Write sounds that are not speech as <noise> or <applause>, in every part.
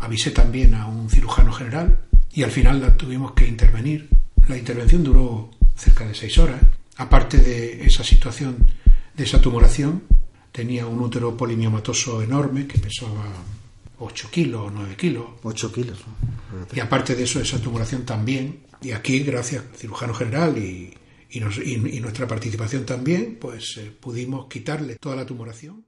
avisé también a un cirujano general y al final la tuvimos que intervenir. La intervención duró cerca de seis horas. Aparte de esa situación de esa tumoración, tenía un útero polimiomatoso enorme que pesaba 8 kilos o 9 kilos. 8 kilos. Y aparte de eso, esa tumoración también. Y aquí, gracias al cirujano general y, y, nuestra participación también, pues eh, pudimos quitarle toda la tumoración.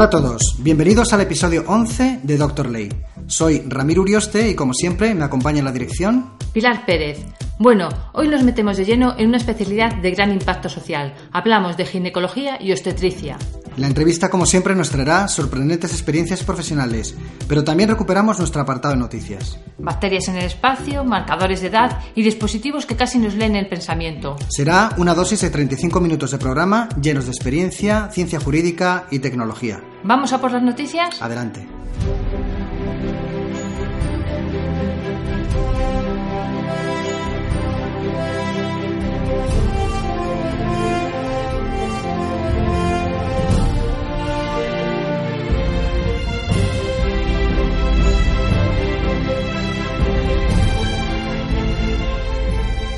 Hola a todos, bienvenidos al episodio 11 de Doctor Ley. Soy Ramiro Urioste y como siempre me acompaña en la dirección Pilar Pérez. Bueno, hoy nos metemos de lleno en una especialidad de gran impacto social. Hablamos de ginecología y obstetricia. La entrevista, como siempre, nos traerá sorprendentes experiencias profesionales, pero también recuperamos nuestro apartado de noticias. Bacterias en el espacio, marcadores de edad y dispositivos que casi nos leen el pensamiento. Será una dosis de 35 minutos de programa llenos de experiencia, ciencia jurídica y tecnología. ¿Vamos a por las noticias? Adelante.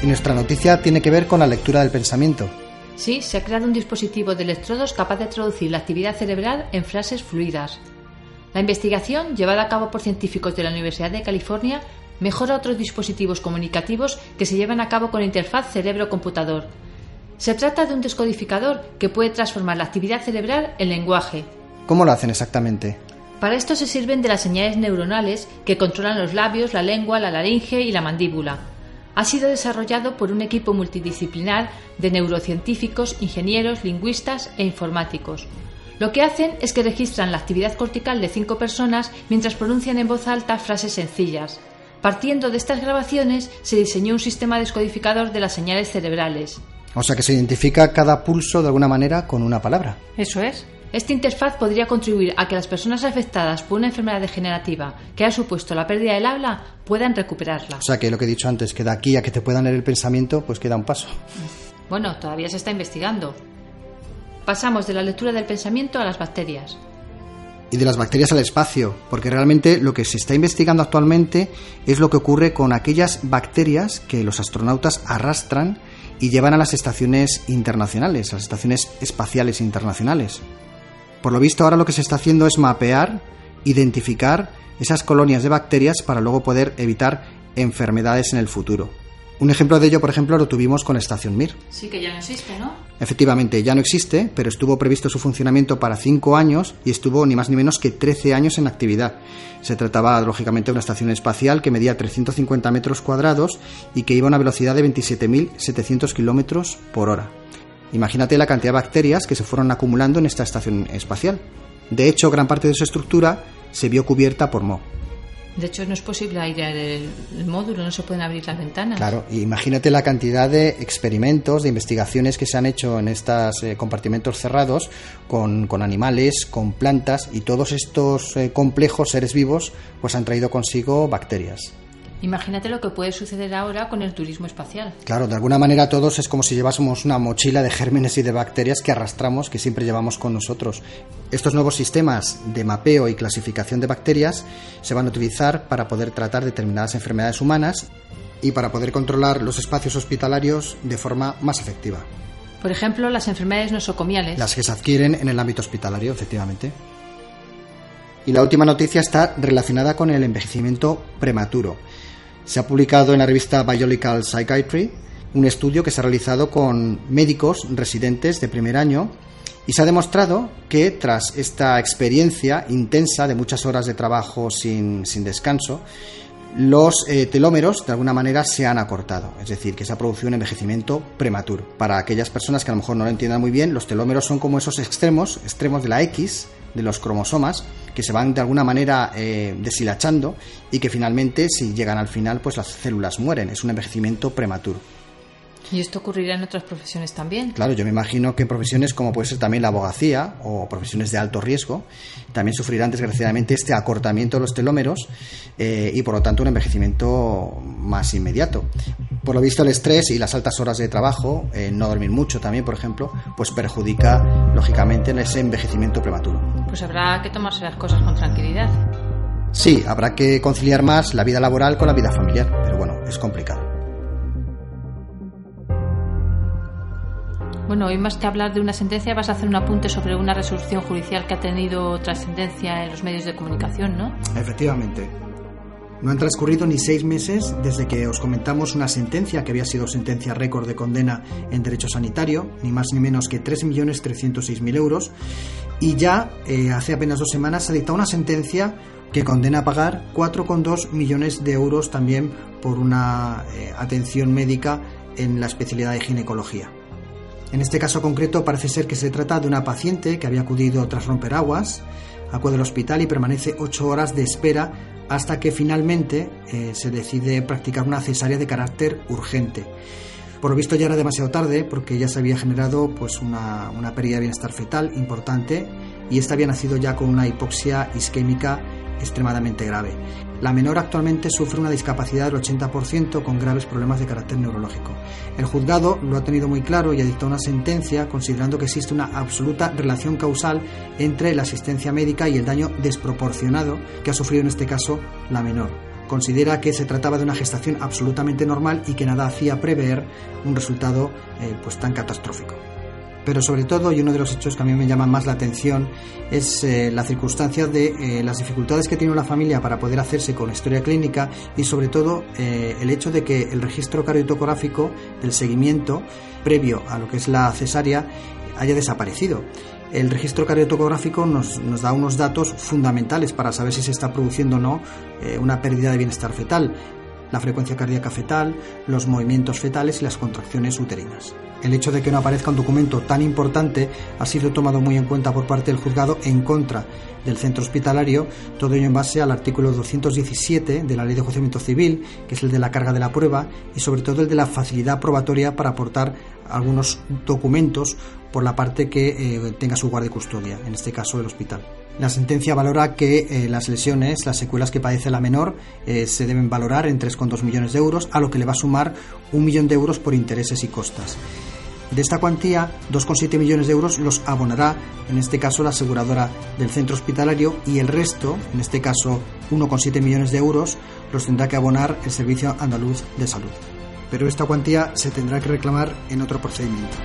Y nuestra noticia tiene que ver con la lectura del pensamiento. Sí, se ha creado un dispositivo de electrodos capaz de traducir la actividad cerebral en frases fluidas. La investigación, llevada a cabo por científicos de la Universidad de California, mejora otros dispositivos comunicativos que se llevan a cabo con interfaz cerebro-computador. Se trata de un descodificador que puede transformar la actividad cerebral en lenguaje. ¿Cómo lo hacen exactamente? Para esto se sirven de las señales neuronales que controlan los labios, la lengua, la laringe y la mandíbula ha sido desarrollado por un equipo multidisciplinar de neurocientíficos, ingenieros, lingüistas e informáticos. Lo que hacen es que registran la actividad cortical de cinco personas mientras pronuncian en voz alta frases sencillas. Partiendo de estas grabaciones se diseñó un sistema descodificador de las señales cerebrales. O sea que se identifica cada pulso de alguna manera con una palabra. Eso es. Esta interfaz podría contribuir a que las personas afectadas por una enfermedad degenerativa que ha supuesto la pérdida del habla puedan recuperarla. O sea que lo que he dicho antes, que de aquí a que te puedan leer el pensamiento, pues queda un paso. Bueno, todavía se está investigando. Pasamos de la lectura del pensamiento a las bacterias. Y de las bacterias al espacio, porque realmente lo que se está investigando actualmente es lo que ocurre con aquellas bacterias que los astronautas arrastran y llevan a las estaciones internacionales, a las estaciones espaciales internacionales. Por lo visto ahora lo que se está haciendo es mapear, identificar esas colonias de bacterias para luego poder evitar enfermedades en el futuro. Un ejemplo de ello, por ejemplo, lo tuvimos con la estación Mir. Sí, que ya no existe, ¿no? Efectivamente, ya no existe, pero estuvo previsto su funcionamiento para cinco años y estuvo ni más ni menos que 13 años en actividad. Se trataba, lógicamente, de una estación espacial que medía 350 metros cuadrados y que iba a una velocidad de 27.700 kilómetros por hora. Imagínate la cantidad de bacterias que se fueron acumulando en esta estación espacial. De hecho, gran parte de su estructura se vio cubierta por moho. De hecho, no es posible airear el, módulo, no se pueden abrir las ventanas. Claro, imagínate la cantidad de experimentos, de investigaciones que se han hecho en estos eh, compartimentos cerrados con, animales, con plantas y todos estos eh, complejos seres vivos pues han traído consigo bacterias. Imagínate lo que puede suceder ahora con el turismo espacial. Claro, de alguna manera todos es como si llevásemos una mochila de gérmenes y de bacterias que arrastramos, que siempre llevamos con nosotros. Estos nuevos sistemas de mapeo y clasificación de bacterias se van a utilizar para poder tratar determinadas enfermedades humanas y para poder controlar los espacios hospitalarios de forma más efectiva. Por ejemplo, las enfermedades nosocomiales. Las que se adquieren en el ámbito hospitalario, efectivamente. Y la última noticia está relacionada con el envejecimiento prematuro. Se ha publicado en la revista Biological Psychiatry un estudio que se ha realizado con médicos residentes de primer año y se ha demostrado que tras esta experiencia intensa de muchas horas de trabajo sin, descanso, los eh, telómeros de alguna manera se han acortado, es decir, que se ha producido un envejecimiento prematuro. Para aquellas personas que a lo mejor no lo entiendan muy bien, los telómeros son como esos extremos, extremos de la X de los cromosomas, que se van de alguna manera eh, deshilachando y que finalmente, si llegan al final, pues las células mueren. Es un envejecimiento prematuro. ¿Y esto ocurrirá en otras profesiones también? Claro, yo me imagino que en profesiones como puede ser también la abogacía o profesiones de alto riesgo, también sufrirán desgraciadamente este acortamiento de los telómeros eh, y por lo tanto un envejecimiento más inmediato. Por lo visto el estrés y las altas horas de trabajo, eh, no dormir mucho también, por ejemplo, pues perjudica lógicamente en ese envejecimiento prematuro. Pues habrá que tomarse las cosas con tranquilidad. Sí, habrá que conciliar más la vida laboral con la vida familiar, pero bueno, es complicado. Bueno, hoy más que hablar de una sentencia, vas a hacer un apunte sobre una resolución judicial que ha tenido trascendencia en los medios de comunicación, ¿no? Efectivamente. No han transcurrido ni seis meses desde que os comentamos una sentencia que había sido sentencia récord de condena en derecho sanitario, ni más ni menos que 3.306.000 euros, y ya eh, hace apenas dos semanas se dictado una sentencia que condena a pagar 4,2 millones de euros también por una eh, atención médica en la especialidad de ginecología. En este caso concreto parece ser que se trata de una paciente que había acudido tras romper aguas, acude al hospital y permanece ocho horas de espera hasta que finalmente eh, se decide practicar una cesárea de carácter urgente. Por lo visto ya era demasiado tarde porque ya se había generado pues una, una pérdida de bienestar fetal importante y esta había nacido ya con una hipoxia isquémica extremadamente grave. La menor actualmente sufre una discapacidad del 80% con graves problemas de carácter neurológico. El juzgado lo ha tenido muy claro y ha dictado una sentencia considerando que existe una absoluta relación causal entre la asistencia médica y el daño desproporcionado que ha sufrido en este caso la menor considera que se trataba de una gestación absolutamente normal y que nada hacía prever un resultado eh, pues tan catastrófico. Pero sobre todo, y uno de los hechos que a mí me llama más la atención, es eh, la circunstancia de eh, las dificultades que tiene la familia para poder hacerse con historia clínica y sobre todo eh, el hecho de que el registro cardiotocográfico del seguimiento previo a lo que es la cesárea haya desaparecido. El registro cardiotocográfico nos, nos da unos datos fundamentales para saber si se está produciendo o no una pérdida de bienestar fetal, la frecuencia cardíaca fetal, los movimientos fetales y las contracciones uterinas. El hecho de que no aparezca un documento tan importante ha sido tomado muy en cuenta por parte del juzgado en contra del centro hospitalario, todo ello en base al artículo 217 de la Ley de Juiciamiento Civil, que es el de la carga de la prueba, y sobre todo el de la facilidad probatoria para aportar algunos documentos por la parte que eh, tenga su guardia y custodia, en este caso el hospital. La sentencia valora que eh, las lesiones, las secuelas que padece la menor, eh, se deben valorar en 3,2 millones de euros, a lo que le va a sumar un millón de euros por intereses y costas. De esta cuantía, 2,7 millones de euros los abonará, en este caso, la aseguradora del centro hospitalario y el resto, en este caso 1,7 millones de euros, los tendrá que abonar el Servicio Andaluz de Salud. Pero esta cuantía se tendrá que reclamar en otro procedimiento.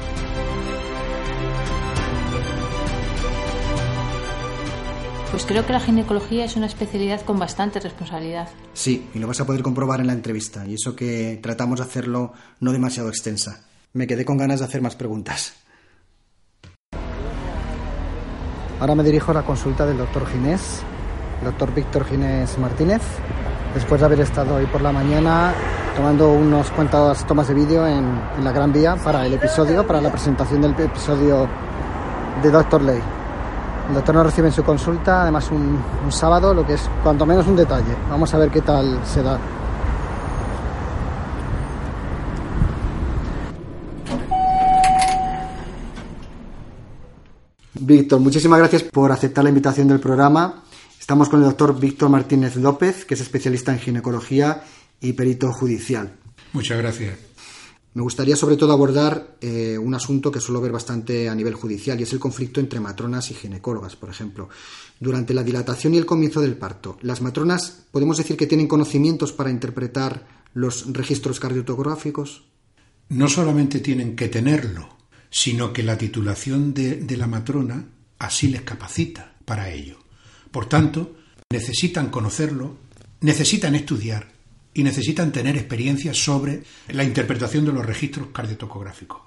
Pues creo que la ginecología es una especialidad con bastante responsabilidad. Sí, y lo vas a poder comprobar en la entrevista, y eso que tratamos de hacerlo no demasiado extensa me quedé con ganas de hacer más preguntas. Ahora me dirijo a la consulta del doctor Ginés, el doctor Víctor Ginés Martínez, después de haber estado hoy por la mañana tomando unos cuantas tomas de vídeo en, la Gran Vía para el episodio, para la presentación del episodio de Doctor Ley. El doctor nos recibe en su consulta, además un, un sábado, lo que es cuanto menos un detalle. Vamos a ver qué tal se da. Víctor, muchísimas gracias por aceptar la invitación del programa. Estamos con el doctor Víctor Martínez López, que es especialista en ginecología y perito judicial. Muchas gracias. Me gustaría sobre todo abordar eh, un asunto que suelo ver bastante a nivel judicial y es el conflicto entre matronas y ginecólogas, por ejemplo. Durante la dilatación y el comienzo del parto, ¿las matronas podemos decir que tienen conocimientos para interpretar los registros cardiotográficos? No solamente tienen que tenerlo, sino que la titulación de, la matrona así les capacita para ello. Por tanto, necesitan conocerlo, necesitan estudiar y necesitan tener experiencia sobre la interpretación de los registros cardiotocográficos.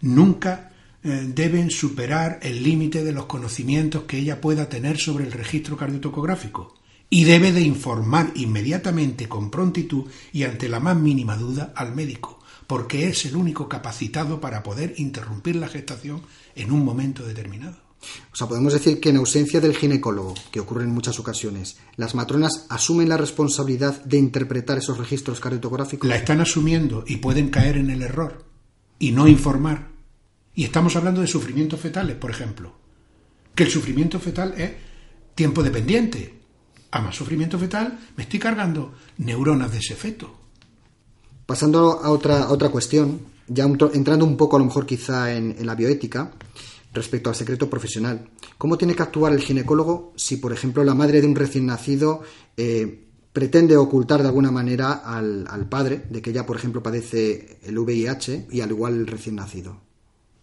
Nunca eh, deben superar el límite de los conocimientos que ella pueda tener sobre el registro cardiotocográfico y debe de informar inmediatamente con prontitud y ante la más mínima duda al médico porque es el único capacitado para poder interrumpir la gestación en un momento determinado. O sea, podemos decir que en ausencia del ginecólogo, que ocurre en muchas ocasiones, las matronas asumen la responsabilidad de interpretar esos registros cardiotográficos. La están asumiendo y pueden caer en el error, y no informar. Y estamos hablando de sufrimientos fetales, por ejemplo. Que el sufrimiento fetal es tiempo dependiente. A más sufrimiento fetal me estoy cargando neuronas de ese feto. Pasando a otra, otra cuestión, ya entrando un poco a lo mejor quizá en, la bioética, respecto al secreto profesional. ¿Cómo tiene que actuar el ginecólogo si, por ejemplo, la madre de un recién nacido eh, pretende ocultar de alguna manera al, padre de que ella, por ejemplo, padece el VIH y al igual el recién nacido?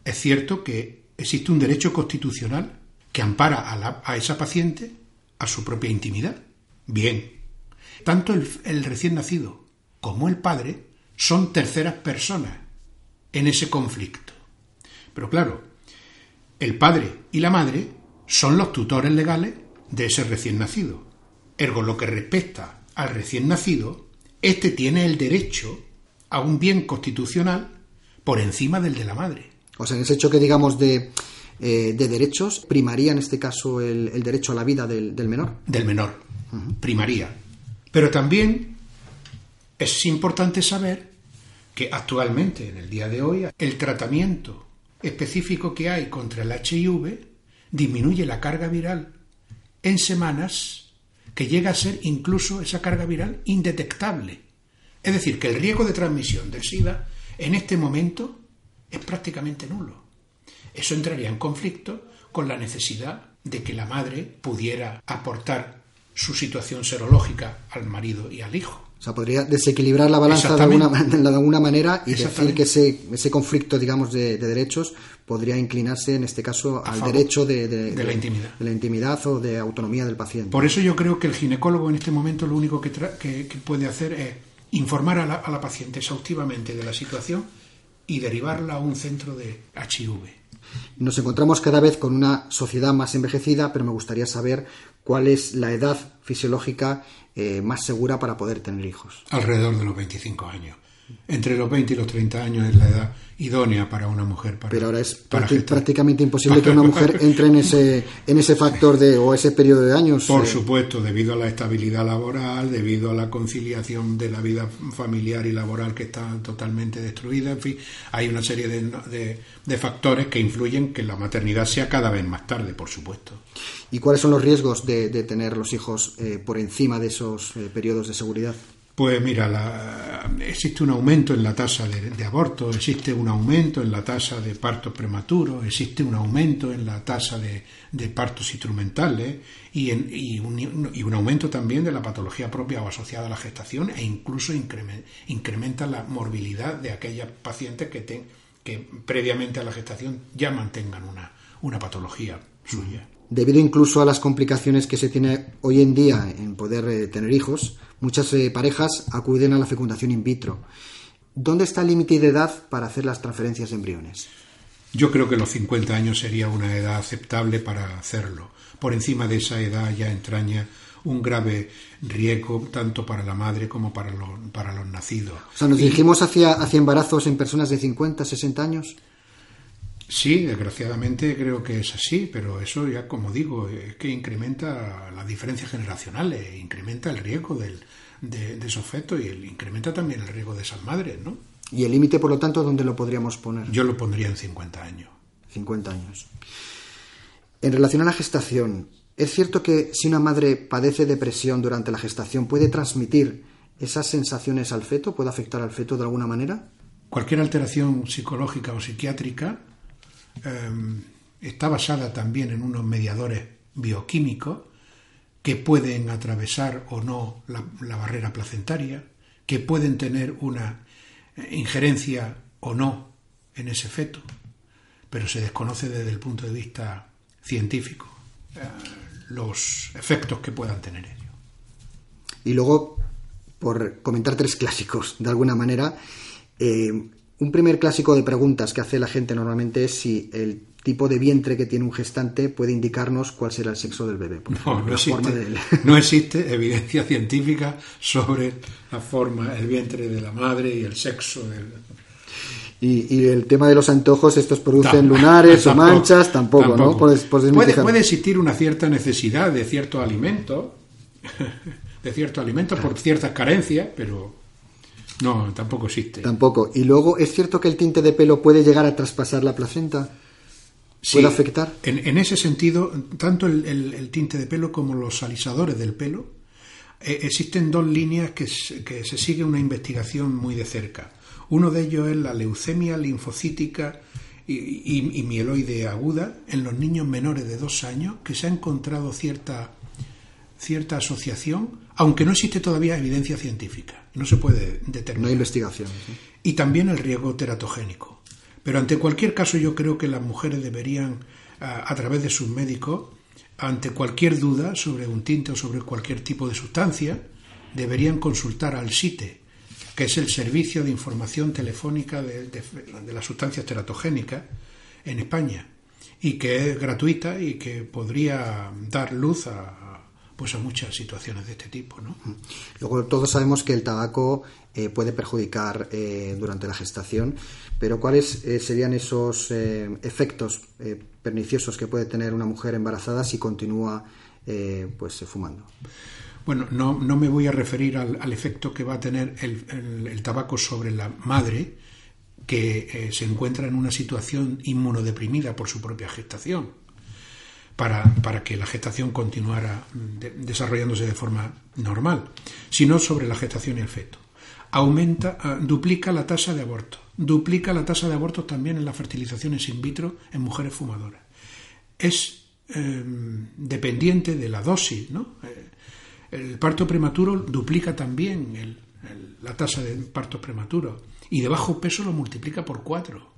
Es cierto que existe un derecho constitucional que ampara a, a esa paciente a su propia intimidad. Bien, tanto el recién nacido como el padre son terceras personas en ese conflicto. Pero claro, el padre y la madre son los tutores legales de ese recién nacido. Ergo, lo que respecta al recién nacido, éste tiene el derecho a un bien constitucional por encima del de la madre. O sea, en ese hecho que digamos de, eh, de derechos, primaría en este caso el, derecho a la vida del, menor. Del menor, primaría. Pero también es importante saber que actualmente, en el día de hoy, el tratamiento específico que hay contra el HIV disminuye la carga viral en semanas que llega a ser incluso esa carga viral indetectable. Es decir, que el riesgo de transmisión del SIDA en este momento es prácticamente nulo. Eso entraría en conflicto con la necesidad de que la madre pudiera aportar su situación serológica al marido y al hijo. O sea, podría desequilibrar la balanza de alguna, <laughs> de alguna, manera y decir que ese, ese conflicto, digamos, de, derechos podría inclinarse, en este caso, al derecho de, la intimidad. de la intimidad o de autonomía del paciente. Por eso yo creo que el ginecólogo en este momento lo único que, que, puede hacer es informar a la, a la paciente exhaustivamente de la situación y derivarla a un centro de HIV. Nos encontramos cada vez con una sociedad más envejecida, pero me gustaría saber cuál es la edad fisiológica eh, más segura para poder tener hijos. Alrededor de los 25 años. Entre los 20 y los 30 años es la edad idónea para una mujer. Para, Pero ahora es prácticamente imposible que una <laughs> mujer entre en ese, en ese factor de, o ese periodo de años. Por eh. supuesto, debido a la estabilidad laboral, debido a la conciliación de la vida familiar y laboral que está totalmente destruida, en fin, hay una serie de, de, factores que influyen que la maternidad sea cada vez más tarde, por supuesto. ¿Y cuáles son los riesgos de, tener los hijos eh, por encima de esos eh, periodos de seguridad? Pues mira, existe un aumento en la tasa de, aborto, existe un aumento en la tasa de partos prematuros, existe un aumento en la tasa de, partos instrumentales y, un, aumento también de la patología propia o asociada a la gestación e incluso incrementa la morbilidad de aquellas pacientes que, que previamente a la gestación ya mantengan una patología suya. Debido incluso a las complicaciones que se tiene hoy en día en poder eh, tener hijos, Muchas eh, parejas acuden a la fecundación in vitro. ¿Dónde está el límite de edad para hacer las transferencias de embriones? Yo creo que los 50 años sería una edad aceptable para hacerlo. Por encima de esa edad ya entraña un grave riesgo tanto para la madre como para los, para los nacidos. O sea, ¿nos dirigimos hacia, hacia embarazos en personas de 50, 60 años? Sí, desgraciadamente creo que es así, pero eso ya, como digo, es que incrementa las diferencias generacionales, incrementa el riesgo del, de, esos fetos y el, incrementa también el riesgo de esas madres, ¿no? ¿Y el límite, por lo tanto, dónde lo podríamos poner? Yo lo pondría en 50 años. 50 años. En relación a la gestación, ¿es cierto que si una madre padece depresión durante la gestación puede transmitir esas sensaciones al feto? ¿Puede afectar al feto de alguna manera? Cualquier alteración psicológica o psiquiátrica Em, está basada también en unos mediadores bioquímicos que pueden atravesar o no la, barrera placentaria, que pueden tener una eh, injerencia o no en ese feto, pero se desconoce desde el punto de vista científico eh, los efectos que puedan tener ellos. Y luego, por comentar tres clásicos, de alguna manera, eh, un primer clásico de preguntas que hace la gente normalmente es si el tipo de vientre que tiene un gestante puede indicarnos cuál será el sexo del bebé. no, no existe, no <laughs> existe evidencia científica sobre la forma, el vientre de la madre y el sexo del... Y, el tema de los antojos, estos producen lunares o manchas, tampoco, ¿no? puede, puede existir una cierta necesidad de cierto alimento, <laughs> de cierto alimento por ciertas carencias, pero No, tampoco existe. Tampoco. Y luego, ¿es cierto que el tinte de pelo puede llegar a traspasar la placenta? ¿Puede afectar? En, ese sentido, tanto el, tinte de pelo como los alisadores del pelo, eh, existen dos líneas que, que se sigue una investigación muy de cerca. Uno de ellos es la leucemia linfocítica y, mieloide aguda en los niños menores de dos años, que se ha encontrado cierta, cierta asociación, aunque no existe todavía evidencia científica. No se puede determinar. No hay investigación. Y también el riesgo teratogénico. Pero ante cualquier caso yo creo que las mujeres deberían, a, a través de sus médicos, ante cualquier duda sobre un tinte o sobre cualquier tipo de sustancia, deberían consultar al SITE, que es el Servicio de Información Telefónica de, las Sustancias Teratogénicas en España y que es gratuita y que podría dar luz a, pues a muchas situaciones de este tipo. ¿no? Luego todos sabemos que el tabaco eh, puede perjudicar eh, durante la gestación, pero ¿cuáles eh, serían esos efectos perniciosos que puede tener una mujer embarazada si continúa pues fumando? Bueno, no, no me voy a referir al, efecto que va a tener el, tabaco sobre la madre, que eh, se encuentra en una situación inmunodeprimida por su propia gestación, para, que la gestación continuara desarrollándose de forma normal, sino sobre la gestación y el feto. Aumenta, ah, duplica la tasa de aborto, duplica la tasa de aborto también en las fertilizaciones in vitro en mujeres fumadoras. Es em, dependiente de la dosis, ¿no? Eh, el parto prematuro duplica también la tasa de partos prematuros y de bajo peso lo multiplica por cuatro.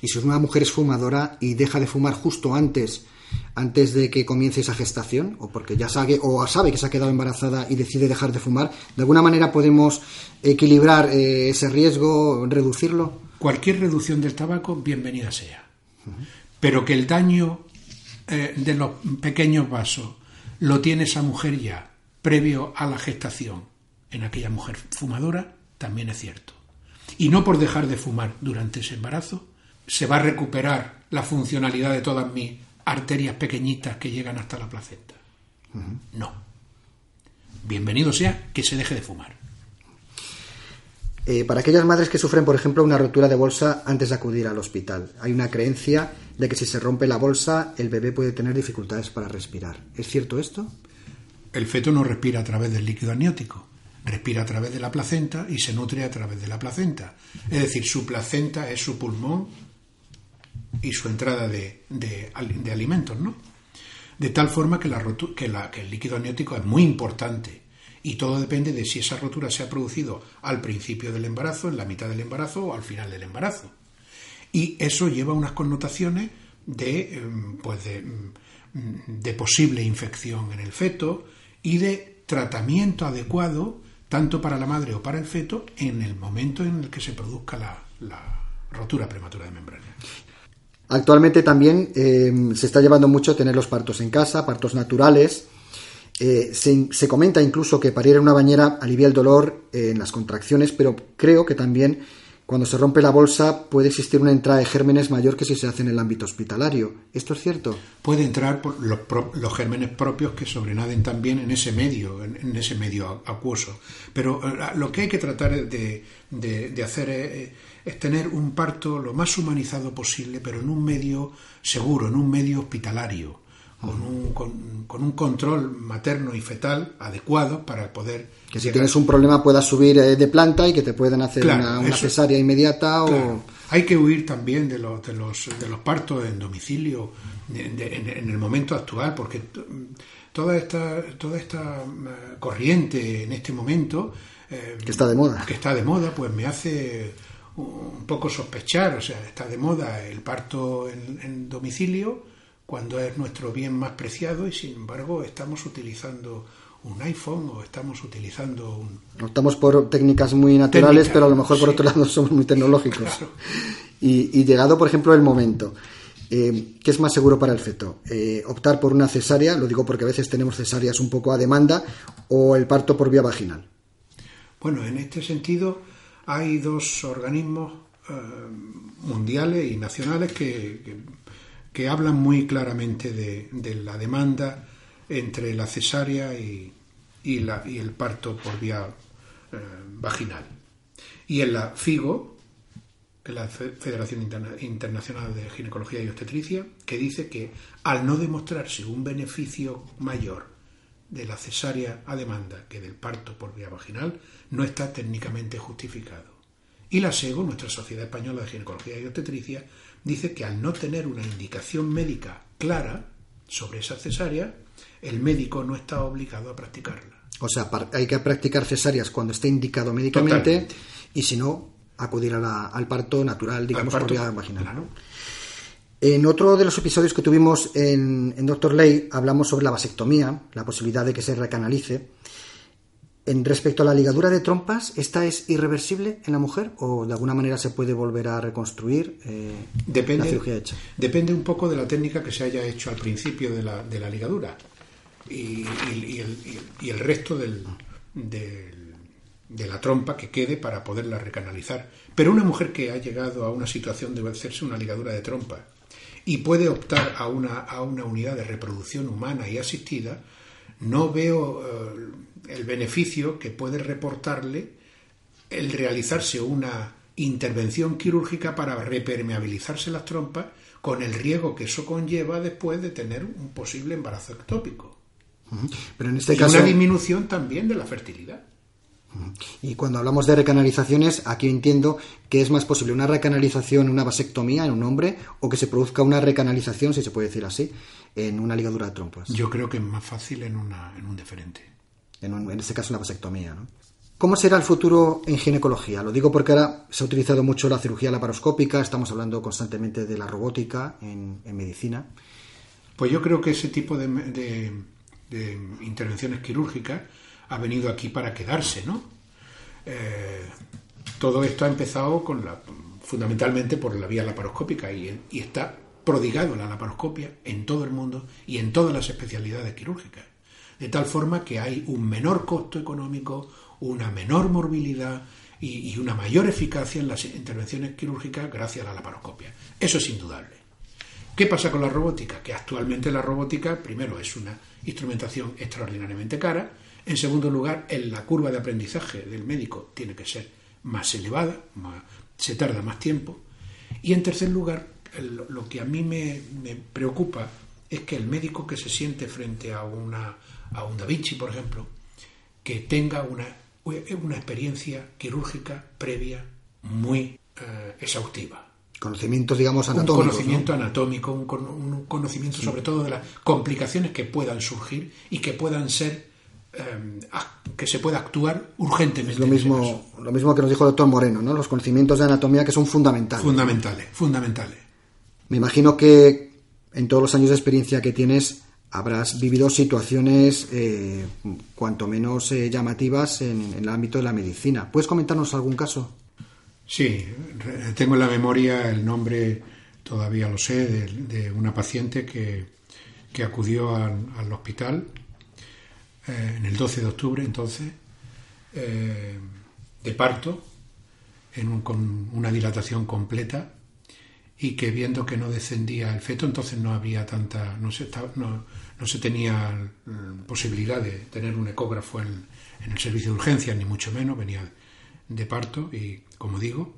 Y si una mujer es fumadora y deja de fumar justo antes, antes de que comience esa gestación, o porque ya sabe, o sabe que se ha quedado embarazada y decide dejar de fumar, ¿de alguna manera podemos equilibrar eh, ese riesgo, reducirlo? Cualquier reducción del tabaco, bienvenida sea. Pero que el daño eh, de los pequeños vasos lo tiene esa mujer ya, previo a la gestación en aquella mujer fumadora también es cierto. Y no por dejar de fumar durante ese embarazo se va a recuperar la funcionalidad de todas mis arterias pequeñitas que llegan hasta la placenta. No. Bienvenido sea que se deje de fumar. Eh, para aquellas madres que sufren, por ejemplo, una rotura de bolsa antes de acudir al hospital, hay una creencia de que si se rompe la bolsa, el bebé puede tener dificultades para respirar. ¿Es cierto esto? El feto no respira a través del líquido amniótico, respira a través de la placenta y se nutre a través de la placenta. Es decir, su placenta es su pulmón y su entrada de, alimentos, ¿no? De tal forma que, la la, que el líquido amniótico es muy importante y todo depende de si esa rotura se ha producido al principio del embarazo, en la mitad del embarazo o al final del embarazo. Y eso lleva unas connotaciones de, em, pues de, mm, de posible infección en el feto, y de tratamiento adecuado tanto para la madre o para el feto en el momento en el que se produzca la, rotura prematura de membrana. Actualmente también eh, se está llevando mucho tener los partos en casa, partos naturales. Eh, se, comenta incluso que parir en una bañera alivia el dolor eh, en las contracciones, pero creo que también cuando se rompe la bolsa puede existir una entrada de gérmenes mayor que si se hace en el ámbito hospitalario. ¿Esto es cierto? Puede entrar por los, gérmenes propios que sobrenaden también en ese medio, en, ese medio acuoso. Pero lo que hay que tratar de, hacer es, es, tener un parto lo más humanizado posible, pero en un medio seguro, en un medio hospitalario con un, con, un control materno y fetal adecuado para poder... Que si tienes un problema puedas subir eh, de planta y que te puedan hacer una, cesárea inmediata o... Hay que huir también de los, de los, de los partos en domicilio en, el momento actual, porque toda esta, toda esta eh, corriente en este momento... Eh, que está de moda. Que está de moda, pues me hace un poco sospechar, o sea, está de moda el parto en domicilio, cuando es nuestro bien más preciado y sin embargo estamos utilizando un iPhone o estamos utilizando un... Optamos por técnicas muy naturales, pero a lo mejor por otro lado <laughs> somos muy tecnológicos. Y, llegado, por ejemplo, el momento, eh, ¿qué es más seguro para el feto? Eh, ¿Optar por una cesárea? Lo digo porque a veces tenemos cesáreas un poco a demanda, o el parto por vía vaginal. Bueno, en este sentido hay dos organismos eh, mundiales y nacionales que que hablan muy claramente de, la demanda entre la cesárea y, y, el parto por vía eh, vaginal. Y en la FIGO, que es la Federación Internacional de Ginecología y Obstetricia, que dice que al no demostrarse un beneficio mayor de la cesárea a demanda que del parto por vía vaginal, no está técnicamente justificado. Y la SEGO, nuestra Sociedad Española de Ginecología y Obstetricia, dice que al no tener una indicación médica clara sobre esa cesárea, el médico no está obligado a practicarla. O sea, hay que practicar cesáreas cuando esté indicado médicamente y si no, acudir al parto natural, digamos, por vía vaginal. En otro de los episodios que tuvimos en, en Doctor Ley hablamos sobre la vasectomía, la posibilidad de que se recanalice. En respecto a la ligadura de trompas, ¿esta es irreversible en la mujer o de alguna manera se puede volver a reconstruir eh, depende, la cirugía hecha? Depende un poco de la técnica que se haya hecho al principio de la, ligadura y, el, resto del, de la trompa que quede para poderla recanalizar. Pero una mujer que ha llegado a una situación de hacerse una ligadura de trompa y puede optar a una, a una unidad de reproducción humana y asistida, no veo eh, el beneficio que puede reportarle el realizarse una intervención quirúrgica para repermeabilizarse las trompas con el riesgo que eso conlleva después de tener un posible embarazo ectópico. Pero en este y caso... una disminución también de la fertilidad. Y cuando hablamos de recanalizaciones, aquí entiendo que es más posible una recanalización, una vasectomía en un hombre, o que se produzca una recanalización, si se puede decir así, en una ligadura de trompas. Yo creo que es más fácil en, una, en un deferente. En, este caso, una vasectomía. ¿no? ¿Cómo será el futuro en ginecología? Lo digo porque ahora se ha utilizado mucho la cirugía laparoscópica, estamos hablando constantemente de la robótica en, medicina. Pues yo creo que ese tipo de, de intervenciones quirúrgicas ha venido aquí para quedarse, ¿no? Eh, todo esto ha empezado con la, fundamentalmente por la vía laparoscópica y, está prodigado la laparoscopia en todo el mundo y en todas las especialidades quirúrgicas. De tal forma que hay un menor costo económico, una menor morbilidad y, y, una mayor eficacia en las intervenciones quirúrgicas gracias a la laparoscopia. Eso es indudable. ¿Qué pasa con la robótica? Que actualmente la robótica, primero, es una instrumentación extraordinariamente cara en segundo lugar, en la curva de aprendizaje del médico tiene que ser más elevada, se tarda más tiempo. Y en tercer lugar, lo que a mí me, preocupa es que el médico que se siente frente a, una, a un Da Vinci, por ejemplo, que tenga una, una experiencia quirúrgica previa muy eh, exhaustiva. Conocimientos, digamos, anatómicos. Un conocimiento anatómico, un, un, conocimiento sobre todo de las complicaciones que puedan surgir y que puedan ser que se pueda actuar urgentemente. Es lo mismo, lo mismo que nos dijo el doctor Moreno, ¿no? Los conocimientos de anatomía que son fundamentales. Fundamentales, fundamentales. Me imagino que en todos los años de experiencia que tienes habrás vivido situaciones eh, cuanto menos eh, llamativas en, el ámbito de la medicina. ¿Puedes comentarnos algún caso? Sí, tengo en la memoria el nombre, todavía lo sé, de, una paciente que, que acudió al hospital eh, en el 12 de octubre entonces, eh, de parto, con una dilatación completa y que viendo que no descendía el feto, entonces no había tanta, no se, no, no se tenía mm, posibilidad de tener un ecógrafo en, en, el servicio de urgencias, ni mucho menos, venía de parto y, como digo,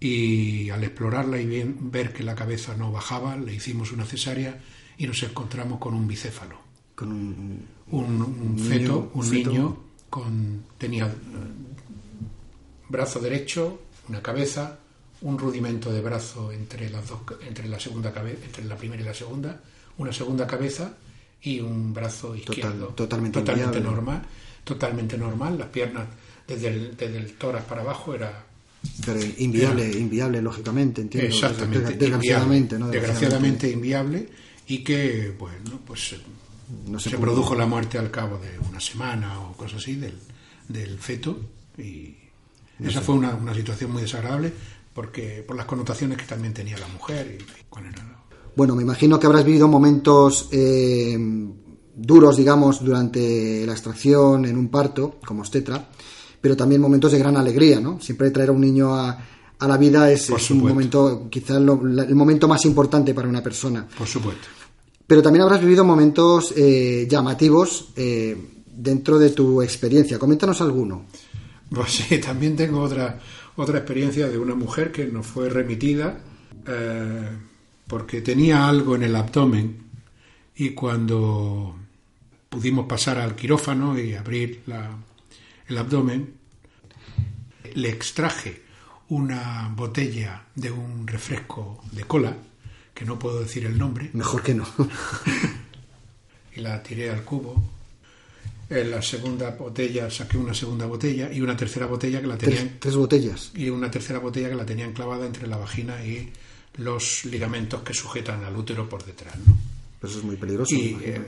y al explorarla y ver que la cabeza no bajaba, le hicimos una cesárea y nos encontramos con un bicéfalo. Con un un, feto, un niño con tenía eh, brazo derecho, una cabeza, un rudimento de brazo entre las dos, entre la segunda cabeza, entre la primera y la segunda, una segunda cabeza y un brazo izquierdo totalmente, normal, totalmente normal, las piernas desde el, desde el tórax para abajo era pero inviable, inviable lógicamente, entiendo. Exactamente, desgraciadamente, ¿no? desgraciadamente inviable y que bueno, pues se, produjo la muerte al cabo de una semana o cosas así del, del feto y esa fue una, una, situación muy desagradable porque por las connotaciones que también tenía la mujer y, bueno me imagino que habrás vivido momentos eh, duros digamos durante la extracción en un parto como obstetra pero también momentos de gran alegría no siempre traer a un niño a, a la vida es, un momento quizás el momento más importante para una persona. Por supuesto pero también habrás vivido momentos eh, llamativos eh, dentro de tu experiencia. Coméntanos alguno. Pues sí, <laughs> también tengo otra, otra experiencia de una mujer que nos fue remitida eh, porque tenía algo en el abdomen y cuando pudimos pasar al quirófano y abrir el abdomen, le extraje una botella de un refresco de cola, que no puedo decir el nombre. Mejor que no. <laughs> y la tiré al cubo. En la segunda botella saqué una segunda botella y una tercera botella que la tenían. Tres, botellas. Y una tercera botella que la tenían clavada entre la vagina y los ligamentos que sujetan al útero por detrás, ¿no? Eso es muy peligroso. Y eh,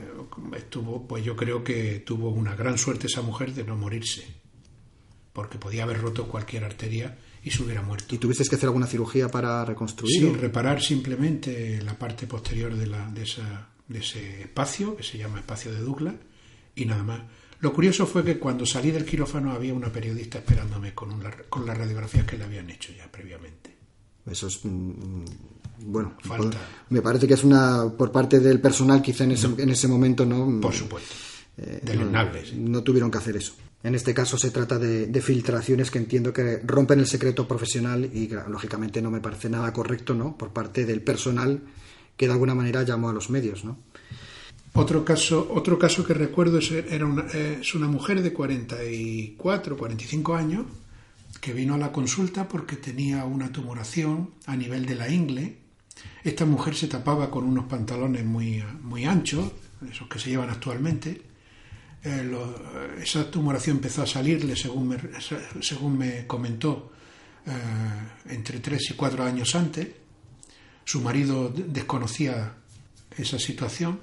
estuvo, pues yo creo que tuvo una gran suerte esa mujer de no morirse, porque podía haber roto cualquier arteria y se hubiera muerto. ¿Y tuviste que hacer alguna cirugía para reconstruir? Sí, reparar simplemente la parte posterior de, la, de, esa, de ese espacio, que se llama espacio de Douglas, y nada más. Lo curioso fue que cuando salí del quirófano había una periodista esperándome con, con las radiografías que le habían hecho ya previamente. Eso es. Mm, mm, bueno, me parece que es una. Por parte del personal, quizá en ese, en ese momento no. Por supuesto. Eh, no, tuvieron que hacer eso. En este caso se trata de, filtraciones que entiendo que rompen el secreto profesional y lógicamente no me parece nada correcto, ¿no? Por parte del personal que de alguna manera llamó a los medios. Otro caso, otro caso que recuerdo es, era una, es una mujer de 44, 45 años que vino a la consulta porque tenía una tumoración a nivel de la ingle. Esta mujer se tapaba con unos pantalones muy, muy anchos, esos que se llevan actualmente. Eh, esa tumoración empezó a salirle, según me, según me comentó, eh, entre tres y cuatro años antes. Su marido desconocía esa situación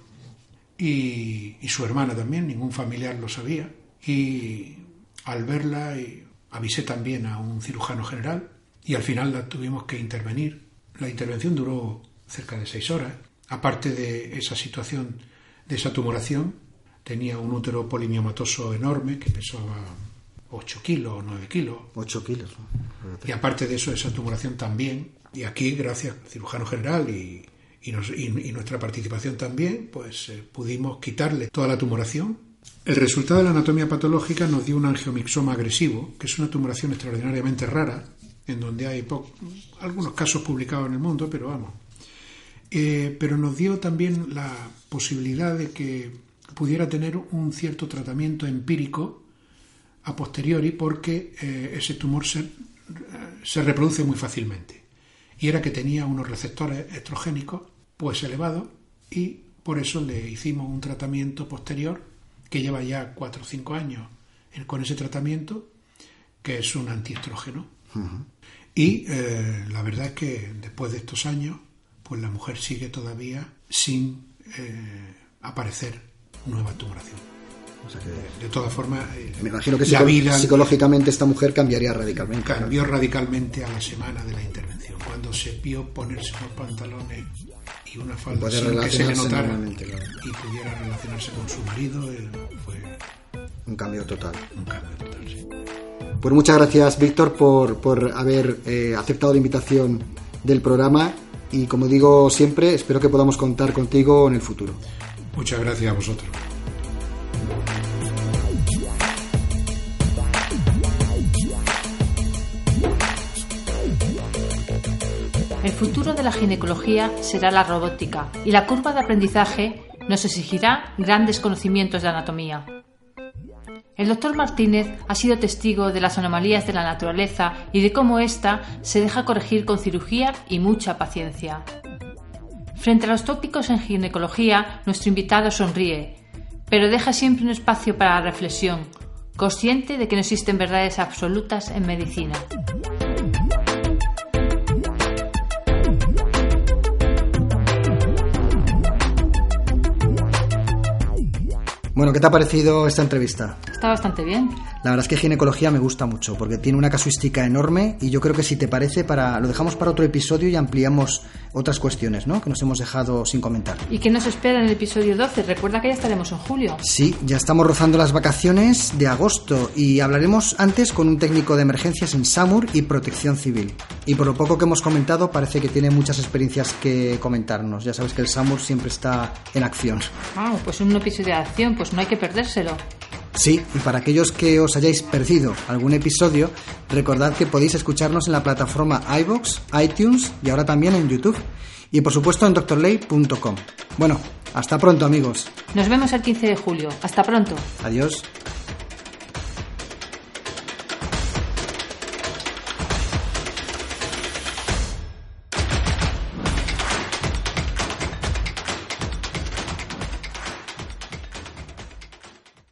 y, y su hermana también, ningún familiar lo sabía. Y al verla avisé también a un cirujano general y al final la tuvimos que intervenir. La intervención duró cerca de seis horas. Aparte de esa situación, de esa tumoración, tenía un útero polimiomatoso enorme que pesaba 8 kilos o 9 kilos. 8 kilos. Y aparte de eso, esa tumoración también, y aquí, gracias al cirujano general y, y, nuestra participación también, pues eh, pudimos quitarle toda la tumoración el resultado de la anatomía patológica nos dio un angiomixoma agresivo, que es una tumoración extraordinariamente rara, en donde hay algunos casos publicados en el mundo, pero vamos. Eh, pero nos dio también la posibilidad de que pudiera tener un cierto tratamiento empírico a posteriori porque eh, ese tumor se, se reproduce muy fácilmente. Y era que tenía unos receptores estrogénicos pues elevados y por eso le hicimos un tratamiento posterior que lleva ya cuatro o cinco años con ese tratamiento, que es un antiestrógeno. Y eh, la verdad es que después de estos años, pues la mujer sigue todavía sin eh, aparecer nueva tumoración. de todas formas, eh, me imagino que psicológicamente esta mujer cambiaría radicalmente. Cambió radicalmente a la semana de la intervención, cuando se vio ponerse los pantalones y una falda sin que se le notara y pudiera relacionarse con su marido eh, fue un cambio total. Un cambio total, sí. Pues muchas gracias, Víctor, por, por haber eh, aceptado la invitación del programa y como digo siempre, espero que podamos contar contigo en el futuro. Muchas gracias a vosotros. El futuro de la ginecología será la robótica y la curva de aprendizaje nos exigirá grandes conocimientos de anatomía. El doctor Martínez ha sido testigo de las anomalías de la naturaleza y de cómo ésta se deja corregir con cirugía y mucha paciencia. Frente a los tópicos en ginecología, nuestro invitado sonríe, pero deja siempre un espacio para la reflexión, consciente de que no existen verdades absolutas en medicina. Bueno, ¿qué te ha parecido esta entrevista? Está bastante bien. La verdad es que ginecología me gusta mucho porque tiene una casuística enorme y yo creo que si te parece para lo dejamos para otro episodio y ampliamos otras cuestiones, ¿no? Que nos hemos dejado sin comentar. ¿Y qué nos espera en el episodio 12? Recuerda que ya estaremos en julio. Sí, ya estamos rozando las vacaciones de agosto y hablaremos antes con un técnico de emergencias en SAMUR y Protección Civil. Y por lo poco que hemos comentado parece que tiene muchas experiencias que comentarnos. Ya sabes que el SAMUR siempre está en acción. Ah, pues un episodio de acción, pues no hay que perdérselo. Sí, y para aquellos que os hayáis perdido algún episodio, recordad que podéis escucharnos en la plataforma iBox, iTunes y ahora también en YouTube. Y por supuesto en doctorley.com. Bueno, hasta pronto amigos. Nos vemos el 15 de julio. Hasta pronto. Adiós.